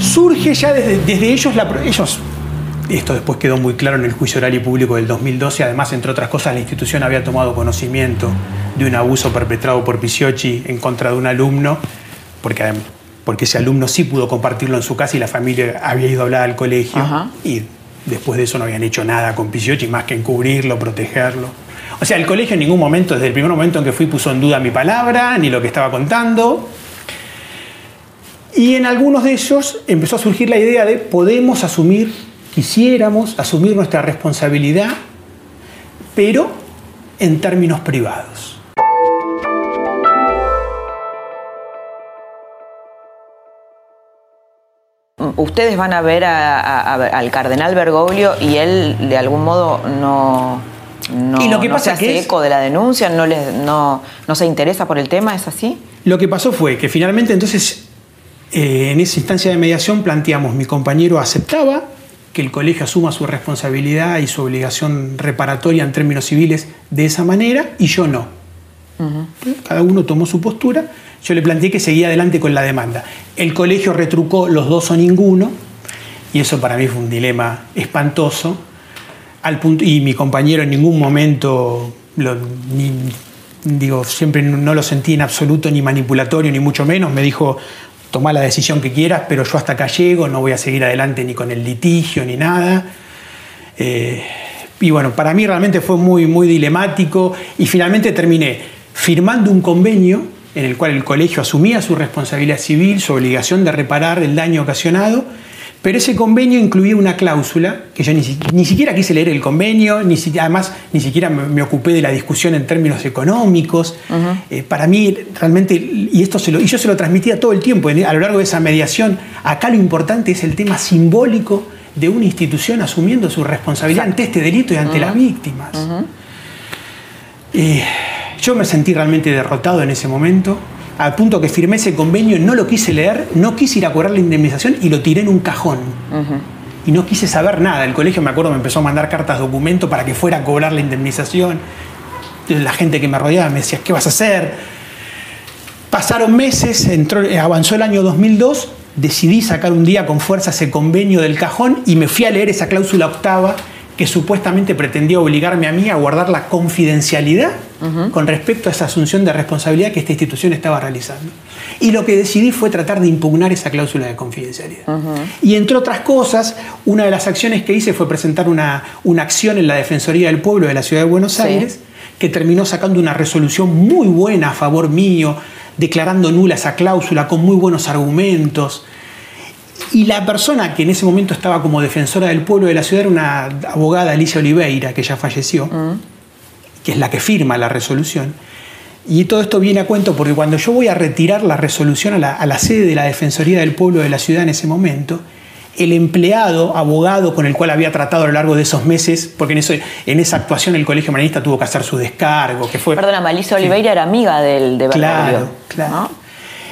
Surge ya desde, desde ellos, la, ellos esto después quedó muy claro en el juicio oral y público del 2012. Además, entre otras cosas, la institución había tomado conocimiento de un abuso perpetrado por Pisiocchi en contra de un alumno, porque, porque ese alumno sí pudo compartirlo en su casa y la familia había ido a hablar al colegio. Y después de eso no habían hecho nada con Pisiocchi más que encubrirlo, protegerlo. O sea, el colegio en ningún momento, desde el primer momento en que fui, puso en duda mi palabra, ni lo que estaba contando. Y en algunos de ellos empezó a surgir la idea de podemos asumir quisiéramos asumir nuestra responsabilidad, pero en términos privados. Ustedes van a ver al cardenal Bergoglio y él de algún modo no, no, lo que pasa se hace eco de la denuncia, no, les, no, no se interesa por el tema, ¿es así? Lo que pasó fue que finalmente entonces eh, en esa instancia de mediación planteamos, mi compañero aceptaba que el colegio asuma su responsabilidad y su obligación reparatoria en términos civiles de esa manera y yo no. Cada uno tomó su postura. Yo le planteé que seguía adelante con la demanda. El colegio retrucó los dos o ninguno y eso para mí fue un dilema espantoso. Al punto, y mi compañero en ningún momento, digo, siempre no lo sentí en absoluto ni manipulatorio, ni mucho menos. Me dijo, toma la decisión que quieras, pero yo hasta acá llego, no voy a seguir adelante ni con el litigio ni nada. Eh, y bueno, para mí realmente fue muy, muy dilemático y finalmente terminé firmando un convenio en el cual el colegio asumía su responsabilidad civil, su obligación de reparar el daño ocasionado pero ese convenio incluía una cláusula, que yo ni, siquiera quise leer el convenio, ni además ni siquiera me, ocupé de la discusión en términos económicos. Eh, para mí, realmente, y, esto se lo, y yo se lo transmitía todo el tiempo a lo largo de esa mediación, acá lo importante es el tema simbólico de una institución asumiendo su responsabilidad ante este delito y ante las víctimas. Eh, yo me sentí realmente derrotado en ese momento al punto que firmé ese convenio, no lo quise leer, no quise ir a cobrar la indemnización y lo tiré en un cajón. Y no quise saber nada. El colegio, me acuerdo, me empezó a mandar cartas documento para que fuera a cobrar la indemnización. La gente que me rodeaba me decía, ¿qué vas a hacer? Pasaron meses, entró, eh, avanzó el año 2002, decidí sacar un día con fuerza ese convenio del cajón y me fui a leer esa cláusula octava que supuestamente pretendía obligarme a mí a guardar la confidencialidad con respecto a esa asunción de responsabilidad que esta institución estaba realizando. Y lo que decidí fue tratar de impugnar esa cláusula de confidencialidad. Y entre otras cosas, una de las acciones que hice fue presentar una, una, acción en la Defensoría del Pueblo de la Ciudad de Buenos Aires, que terminó sacando una resolución muy buena a favor mío, declarando nula esa cláusula con muy buenos argumentos. Y la persona que en ese momento estaba como defensora del pueblo de la ciudad era una abogada, Alicia Oliveira, que ya falleció, mm. que es la que firma la resolución. Y todo esto viene a cuento porque cuando yo voy a retirar la resolución a la, sede de la Defensoría del Pueblo de la ciudad en ese momento, el empleado, abogado con el cual había tratado a lo largo de esos meses, porque en, eso, en esa actuación el Colegio Maranista tuvo que hacer su descargo, que fue... Perdona, Alicia Oliveira era amiga del de Claro, claro.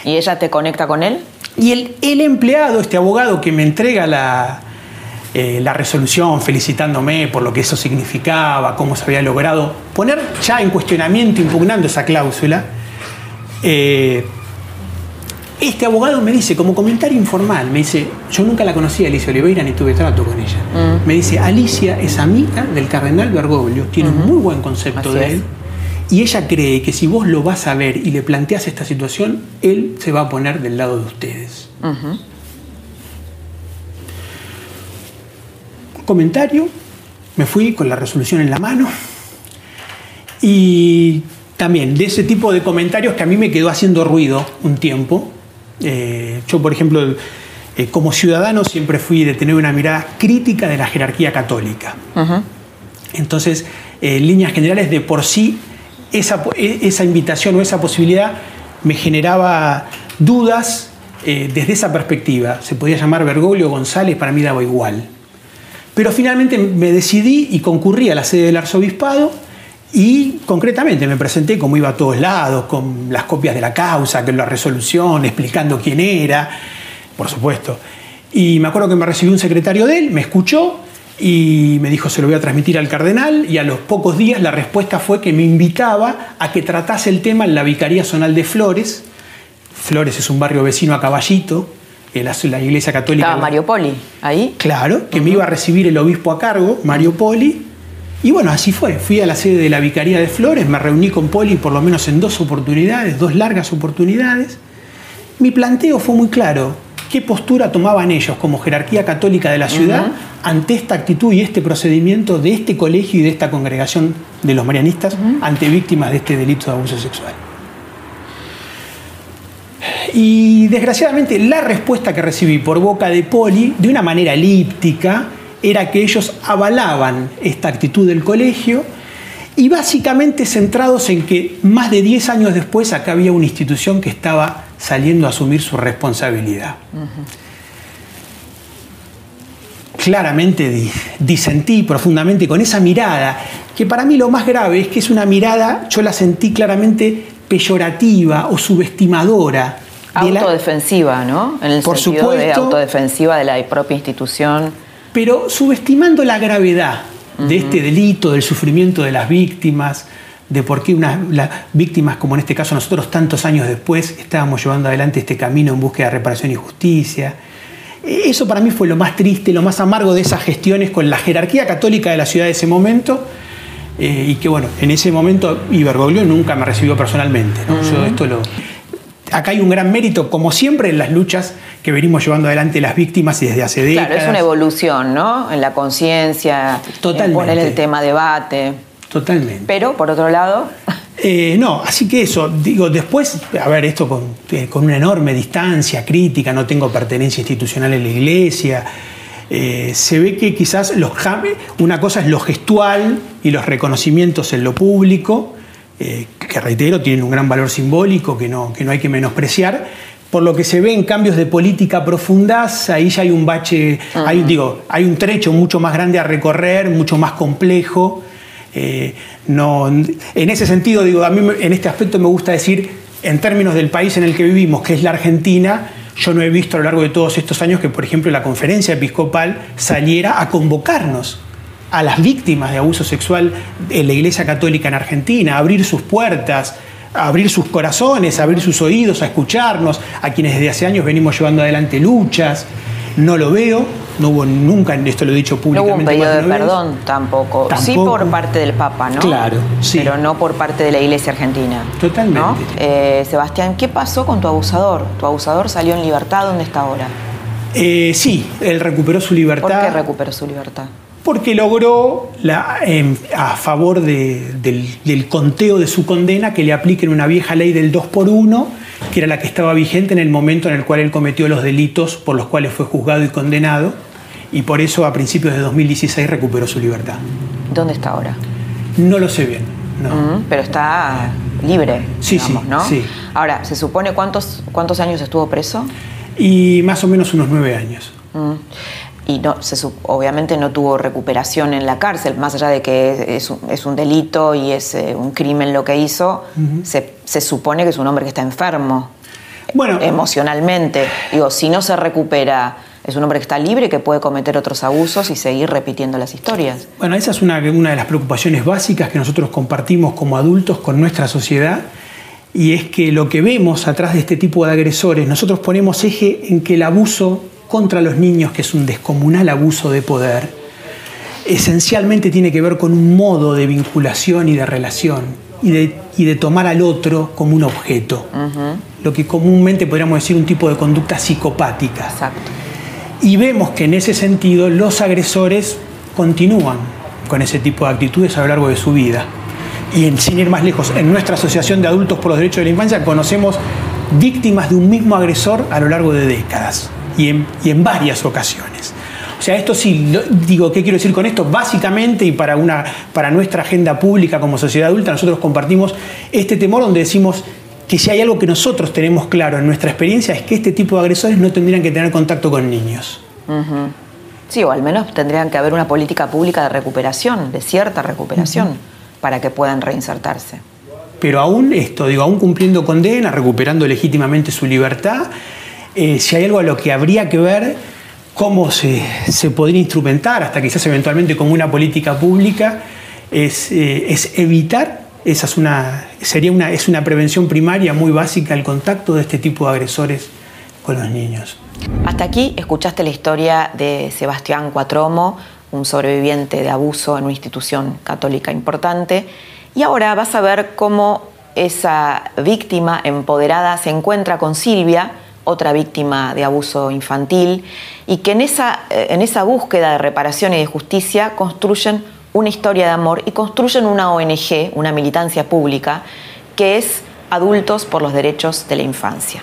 ¿Y ella te conecta con él? Y el, empleado, este abogado que me entrega la, eh, la resolución felicitándome por lo que eso significaba, cómo se había logrado poner ya en cuestionamiento, impugnando esa cláusula, eh, este abogado me dice, como comentario informal, me dice, yo nunca la conocí a Alicia Oliveira ni tuve trato con ella. Mm. Me dice, Alicia es amiga del cardenal Bergoglio, tiene un muy buen concepto Así de es. Y ella cree que si vos lo vas a ver y le planteas esta situación, él se va a poner del lado de ustedes. Comentario, me fui con la resolución en la mano y también de ese tipo de comentarios que a mí me quedó haciendo ruido un tiempo. Eh, yo, por ejemplo, eh, como ciudadano siempre fui de tener una mirada crítica de la jerarquía católica. Entonces, eh, en líneas generales, de por sí, esa, e- esa invitación o esa posibilidad me generaba dudas eh, desde esa perspectiva. Se podía llamar Bergoglio González, para mí daba igual. Pero finalmente me decidí y concurrí a la sede del arzobispado y concretamente me presenté como iba a todos lados, con las copias de la causa, con la resolución, explicando quién era, por supuesto. Y me acuerdo que me recibió un secretario de él, me escuchó y me dijo se lo voy a transmitir al cardenal y a los pocos días la respuesta fue que me invitaba a que tratase el tema en la Vicaría Zonal de Flores. Flores es un barrio vecino a Caballito, la, la iglesia católica. Estaba Mario Poli ahí. Claro, que me iba a recibir el obispo a cargo, Mario Poli. Y bueno, así fue. Fui a la sede de la Vicaría de Flores, me reuní con Poli por lo menos en dos oportunidades, dos largas oportunidades. Mi planteo fue muy claro. ¿Qué postura tomaban ellos como jerarquía católica de la ciudad ante esta actitud y este procedimiento de este colegio y de esta congregación de los marianistas ante víctimas de este delito de abuso sexual? Y desgraciadamente la respuesta que recibí por boca de Poli, de una manera elíptica, era que ellos avalaban esta actitud del colegio y básicamente centrados en que más de 10 años después acá había una institución que estaba saliendo a asumir su responsabilidad. Claramente di- disentí profundamente con esa mirada, que para mí lo más grave es que es una mirada, yo la sentí claramente peyorativa o subestimadora. de Autodefensiva, ¿no? En el Por sentido de supuesto. autodefensiva de la propia institución. pero subestimando la gravedad de este delito, del sufrimiento de las víctimas, de por qué unas las víctimas, como en este caso nosotros tantos años después, estábamos llevando adelante este camino en búsqueda de reparación y justicia. Eh, Eso para mí fue lo más triste, lo más amargo de esas gestiones con la jerarquía católica de la ciudad de ese momento. eh, y que bueno, en ese momento Ibergoglio nunca me recibió personalmente. ¿no? Yo esto lo, acá hay un gran mérito, como siempre, en las luchas que venimos llevando adelante las víctimas y desde hace décadas. Claro, es una evolución, ¿no? En la conciencia, poner el tema debate. Totalmente. Pero, por otro lado, (laughs) Eh, no, así que eso, digo, después, a ver, esto con, eh, con una enorme distancia crítica, no tengo pertenencia institucional en la iglesia, eh, se ve que quizás los, una cosa es lo gestual y los reconocimientos en lo público, que reitero, tienen un gran valor simbólico que no, que no hay que menospreciar. Por lo que se ve en cambios de política profundas, ahí ya hay un bache, hay, digo, hay un trecho mucho más grande a recorrer, mucho más complejo. Eh, en ese sentido, digo, a mí en este aspecto me gusta decir, en términos del país en el que vivimos, que es la Argentina, yo no he visto a lo largo de todos estos años que, por ejemplo, la conferencia episcopal saliera a convocarnos a las víctimas de abuso sexual en la Iglesia Católica en Argentina, a abrir sus puertas, a abrir sus corazones, a abrir sus oídos, a escucharnos, a quienes desde hace años venimos llevando adelante luchas. No lo veo, no hubo nunca, esto lo he dicho no públicamente. hubo un pedido de vez. perdón tampoco. Sí por parte del Papa, ¿no? Claro, sí. Pero no por parte de la Iglesia Argentina. Totalmente. ¿no? Eh, Sebastián, ¿qué pasó con tu abusador? Tu abusador salió en libertad, ¿dónde está ahora? Eh, sí, él recuperó su ¿Por libertad. qué recuperó su libertad? porque logró la- em, a favor de- del, del conteo de su condena que le apliquen una vieja ley del 2 por 1 que era la que estaba vigente en el momento en el cual él cometió los delitos por los cuales fue juzgado y condenado, y por eso a principios de 2016 recuperó su libertad. ¿Dónde está ahora? No lo sé bien, no. Mm, pero está libre, Sí, digamos, sí, ¿no? sí. Ahora, ¿se supone cuántos, cuántos años estuvo preso? Y más o menos unos nueve años. Mm. Y no, se obviamente no tuvo recuperación en la cárcel, más allá de que es, un- es un delito y es eh, un crimen lo que hizo, se, se supone que es un hombre que está enfermo Bueno, emocionalmente. Digo, si no se recupera, es un hombre que está libre, que puede cometer otros abusos y seguir repitiendo las historias. Bueno, esa es una, una de las preocupaciones básicas que nosotros compartimos como adultos con nuestra sociedad y es que lo que vemos atrás de este tipo de agresores, nosotros ponemos eje en que el abuso contra los niños, que es un descomunal abuso de poder, esencialmente tiene que ver con un modo de vinculación y de relación y de, y de tomar al otro como un objeto, lo que comúnmente podríamos decir un tipo de conducta psicopática. Exacto. Y vemos que en ese sentido los agresores continúan con ese tipo de actitudes a lo largo de su vida. Y sin ir más lejos, en nuestra Asociación de Adultos por los Derechos de la Infancia conocemos víctimas de un mismo agresor a lo largo de décadas y en, y en varias ocasiones. O sea, esto sí, digo, ¿qué quiero decir con esto? Básicamente, y para, una, para nuestra agenda pública como sociedad adulta, nosotros compartimos este temor donde decimos que si hay algo que nosotros tenemos claro en nuestra experiencia es que este tipo de agresores no tendrían que tener contacto con niños. Sí, o al menos tendrían que haber una política pública de recuperación, de cierta recuperación, para que puedan reinsertarse. Pero aún esto, digo, aún cumpliendo condena, recuperando legítimamente su libertad, eh, si hay algo a lo que habría que ver cómo se, se podría instrumentar, hasta quizás eventualmente como una política pública, es, eh, es evitar, esa es una, sería una, es una prevención primaria muy básica el contacto de este tipo de agresores con los niños. Hasta aquí escuchaste la historia de Sebastián Cuatromo, un sobreviviente de abuso en una institución católica importante, y ahora vas a ver cómo esa víctima empoderada se encuentra con Silvia, otra víctima de abuso infantil, y que en esa, eh, en esa búsqueda de reparación y de justicia construyen una historia de amor y construyen una ONG, una militancia pública, que es Adultos por los Derechos de la Infancia.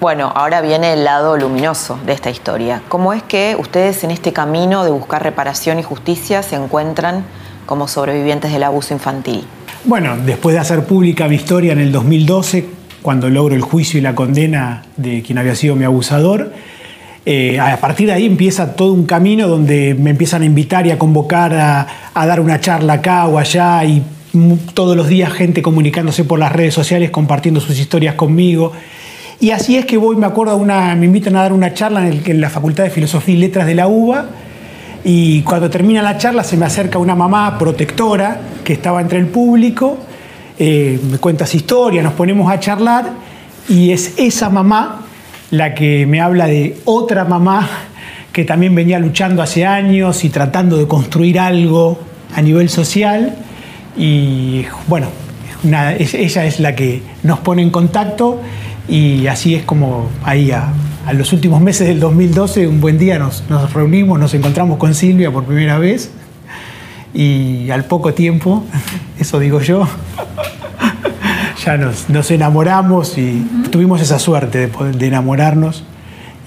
Bueno, ahora viene el lado luminoso de esta historia. ¿Cómo es que ustedes en este camino de buscar reparación y justicia se encuentran como sobrevivientes del abuso infantil? Bueno, después de hacer pública mi historia en el 2012, cuando logro el juicio y la condena de quien había sido mi abusador, eh, a partir de ahí empieza todo un camino donde me empiezan a invitar y a convocar a, dar una charla acá o allá y todos los días gente comunicándose por las redes sociales, compartiendo sus historias conmigo. Y así es que voy, me acuerdo, una, me invitan a dar una charla en, en la Facultad de Filosofía y Letras de la UBA. Y cuando termina la charla se me acerca una mamá protectora que estaba entre el público, eh, me cuentas historias, nos ponemos a charlar y es esa mamá la que me habla de otra mamá que también venía luchando hace años y tratando de construir algo a nivel social. Y bueno, una, es, ella es la que nos pone en contacto y así es como ahí a, los últimos meses del 2012, un buen día nos, reunimos, nos encontramos con Silvia por primera vez y al poco tiempo, eso digo yo, (laughs) ya nos, nos enamoramos y uh -huh. tuvimos esa suerte de, poder, de enamorarnos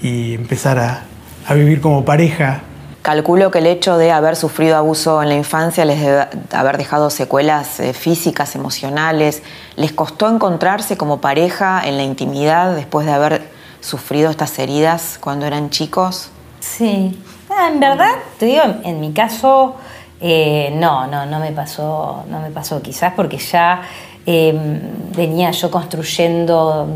y empezar a, a vivir como pareja Calculo que el hecho de haber sufrido abuso en la infancia les debe haber dejado secuelas eh, físicas, emocionales. ¿Les costó encontrarse como pareja en la intimidad después de haber sufrido estas heridas cuando eran chicos? Sí, ah, en verdad, te digo, en mi caso, eh, no, no, no me pasó, no me pasó quizás porque ya eh, venía yo construyendo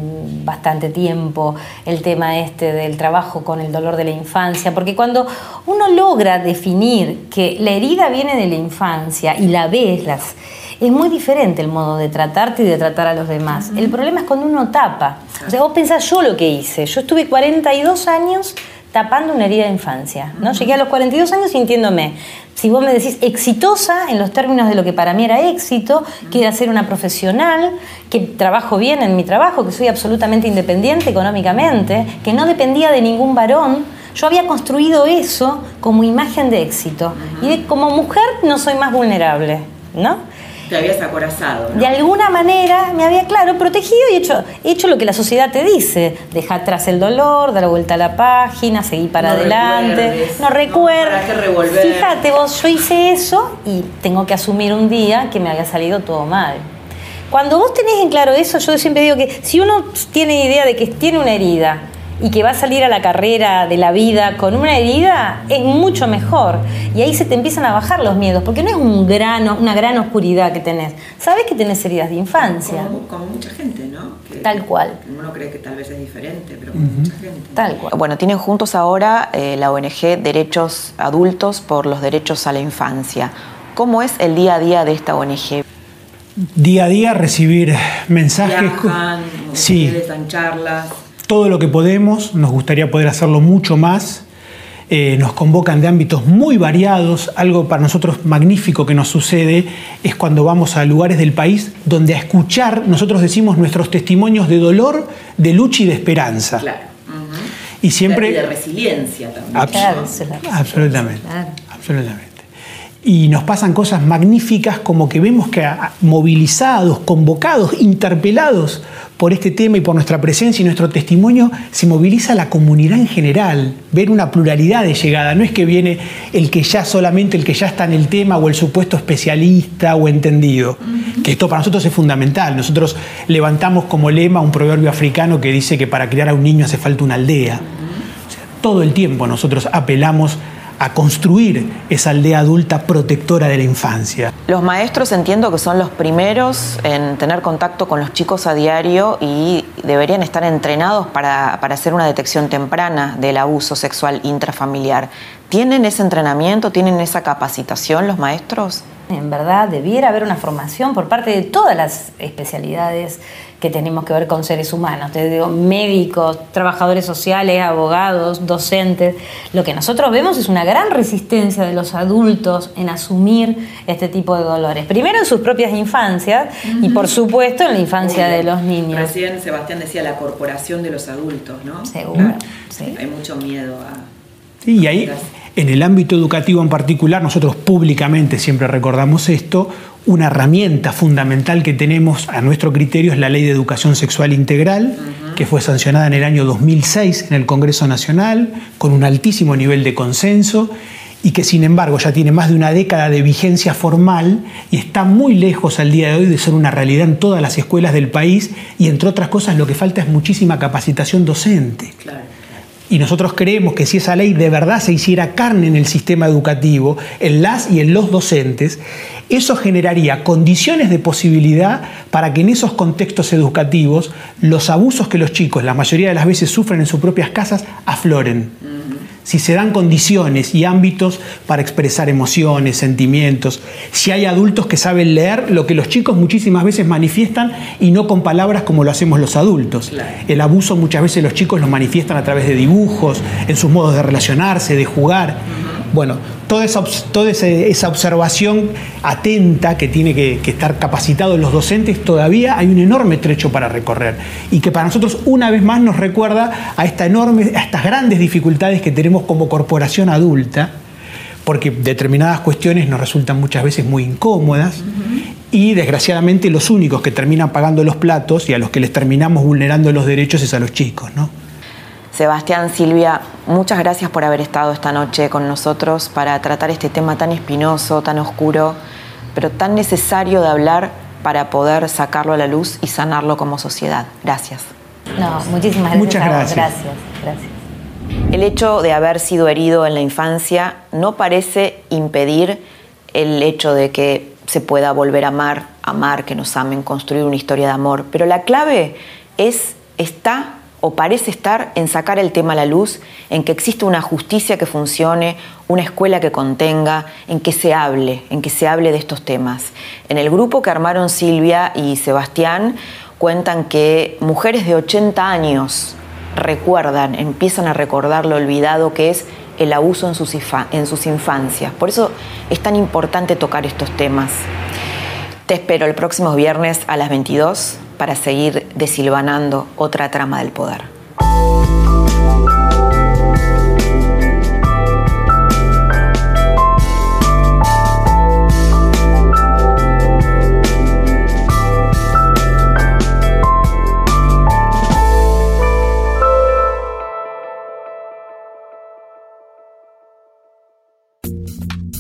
bastante tiempo el tema este del trabajo con el dolor de la infancia, porque cuando uno logra definir que la herida viene de la infancia y la ves, las, es muy diferente el modo de tratarte y de tratar a los demás. El problema es cuando uno tapa. O sea, vos pensás yo lo que hice. Yo estuve 42 años tapando una herida de infancia. ¿no? Uh -huh. Llegué a los 42 años sintiéndome, si vos me decís exitosa en los términos de lo que para mí era éxito, uh -huh. que era ser una profesional, que trabajo bien en mi trabajo, que soy absolutamente independiente económicamente, que no dependía de ningún varón, yo había construido eso como imagen de éxito. Uh -huh. Y de, como mujer no soy más vulnerable, ¿no? Te habías acorazado. ¿no? De alguna manera me había, claro, protegido y hecho, hecho lo que la sociedad te dice. Deja atrás el dolor, dar vuelta a la página, seguir para no adelante. Recuerdes, no recuerdo. ¿Para qué revolver? Fíjate vos, yo hice eso y tengo que asumir un día que me había salido todo mal. Cuando vos tenés en claro eso, yo siempre digo que si uno tiene idea de que tiene una herida y que va a salir a la carrera de la vida con una herida, es mucho mejor. Y ahí se te empiezan a bajar los miedos, porque no es un grano, una gran oscuridad que tenés. Sabes que tenés heridas de infancia. Como, mucha gente, ¿no? tal cual. Uno cree que tal vez es diferente, pero con mucha gente. Tal cual. Bueno, tienen juntos ahora eh, la ONG Derechos Adultos por los Derechos a la Infancia. ¿Cómo es el día a día de esta ONG? Día a día recibir mensajes. Viajan, sí. charlas. Todo lo que podemos, nos gustaría poder hacerlo mucho más. Eh, nos convocan de ámbitos muy variados. Algo para nosotros magnífico que nos sucede es cuando vamos a lugares del país donde a escuchar, nosotros decimos nuestros testimonios de dolor, de lucha y de esperanza. Claro. Y siempre... de resiliencia también. absolutamente. Absolutamente y nos pasan cosas magníficas como que vemos que movilizados, convocados, interpelados por este tema y por nuestra presencia y nuestro testimonio, se moviliza la comunidad en general, ver una pluralidad de llegada. No es que viene el que ya solamente el que ya está en el tema o el supuesto especialista o entendido, que esto para nosotros es fundamental. Nosotros levantamos como lema un proverbio africano que dice que para criar a un niño hace falta una aldea. todo el tiempo nosotros apelamos a construir esa aldea adulta protectora de la infancia. Los maestros entiendo que son los primeros en tener contacto con los chicos a diario y deberían estar entrenados para, hacer una detección temprana del abuso sexual intrafamiliar. ¿Tienen ese entrenamiento, tienen esa capacitación los maestros? En verdad, debiera haber una formación por parte de todas las especialidades que tenemos que ver con seres humanos. Te digo, médicos, trabajadores sociales, abogados, docentes. Lo que nosotros vemos es una gran resistencia de los adultos en asumir este tipo de dolores. Primero en sus propias infancias y por supuesto en la infancia de los niños. Recién Sebastián decía la corporación de los adultos, ¿no? Seguro. Hay mucho miedo a... Sí, y ahí, en el ámbito educativo en particular, nosotros públicamente siempre recordamos esto, una herramienta fundamental que tenemos a nuestro criterio es la Ley de Educación Sexual Integral, que fue sancionada en el año 2006 en el Congreso Nacional, con un altísimo nivel de consenso y que sin embargo ya tiene más de una década de vigencia formal y está muy lejos al día de hoy de ser una realidad en todas las escuelas del país y entre otras cosas lo que falta es muchísima capacitación docente. Y nosotros creemos que si esa ley de verdad se hiciera carne en el sistema educativo, en las y en los docentes, eso generaría condiciones de posibilidad para que en esos contextos educativos los abusos que los chicos la mayoría de las veces sufren en sus propias casas afloren. Si se dan condiciones y ámbitos para expresar emociones, sentimientos, si hay adultos que saben leer lo que los chicos muchísimas veces manifiestan y no con palabras como lo hacemos los adultos. El abuso muchas veces los chicos lo manifiestan a través de dibujos, en sus modos de relacionarse, de jugar. Bueno, toda esa, toda esa observación atenta que tiene que, estar capacitados los docentes, todavía hay un enorme trecho para recorrer. Y que para nosotros, una vez más, nos recuerda a, esta enorme, a estas grandes dificultades que tenemos como corporación adulta, porque determinadas cuestiones nos resultan muchas veces muy incómodas. Y desgraciadamente los únicos que terminan pagando los platos y a los que les terminamos vulnerando los derechos es a los chicos, ¿no? Sebastián, Silvia, muchas gracias por haber estado esta noche con nosotros para tratar este tema tan espinoso, tan oscuro, pero tan necesario de hablar para poder sacarlo a la luz y sanarlo como sociedad. Gracias. No, muchísimas gracias. Muchas gracias. Gracias, gracias. El hecho de haber sido herido en la infancia no parece impedir el hecho de que se pueda volver a amar, amar, que nos amen, construir una historia de amor, pero la clave es está o parece estar en sacar el tema a la luz, en que existe una justicia que funcione, una escuela que contenga, en que se hable, en que se hable de estos temas. En el grupo que armaron Silvia y Sebastián cuentan que mujeres de 80 años recuerdan, empiezan a recordar lo olvidado que es el abuso en sus, en sus infancias. Por eso es tan importante tocar estos temas. Te espero el próximo viernes a las 22 para seguir desilvanando otra trama del poder.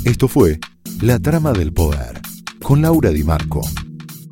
Esto fue La Trama del Poder con Laura Di Marco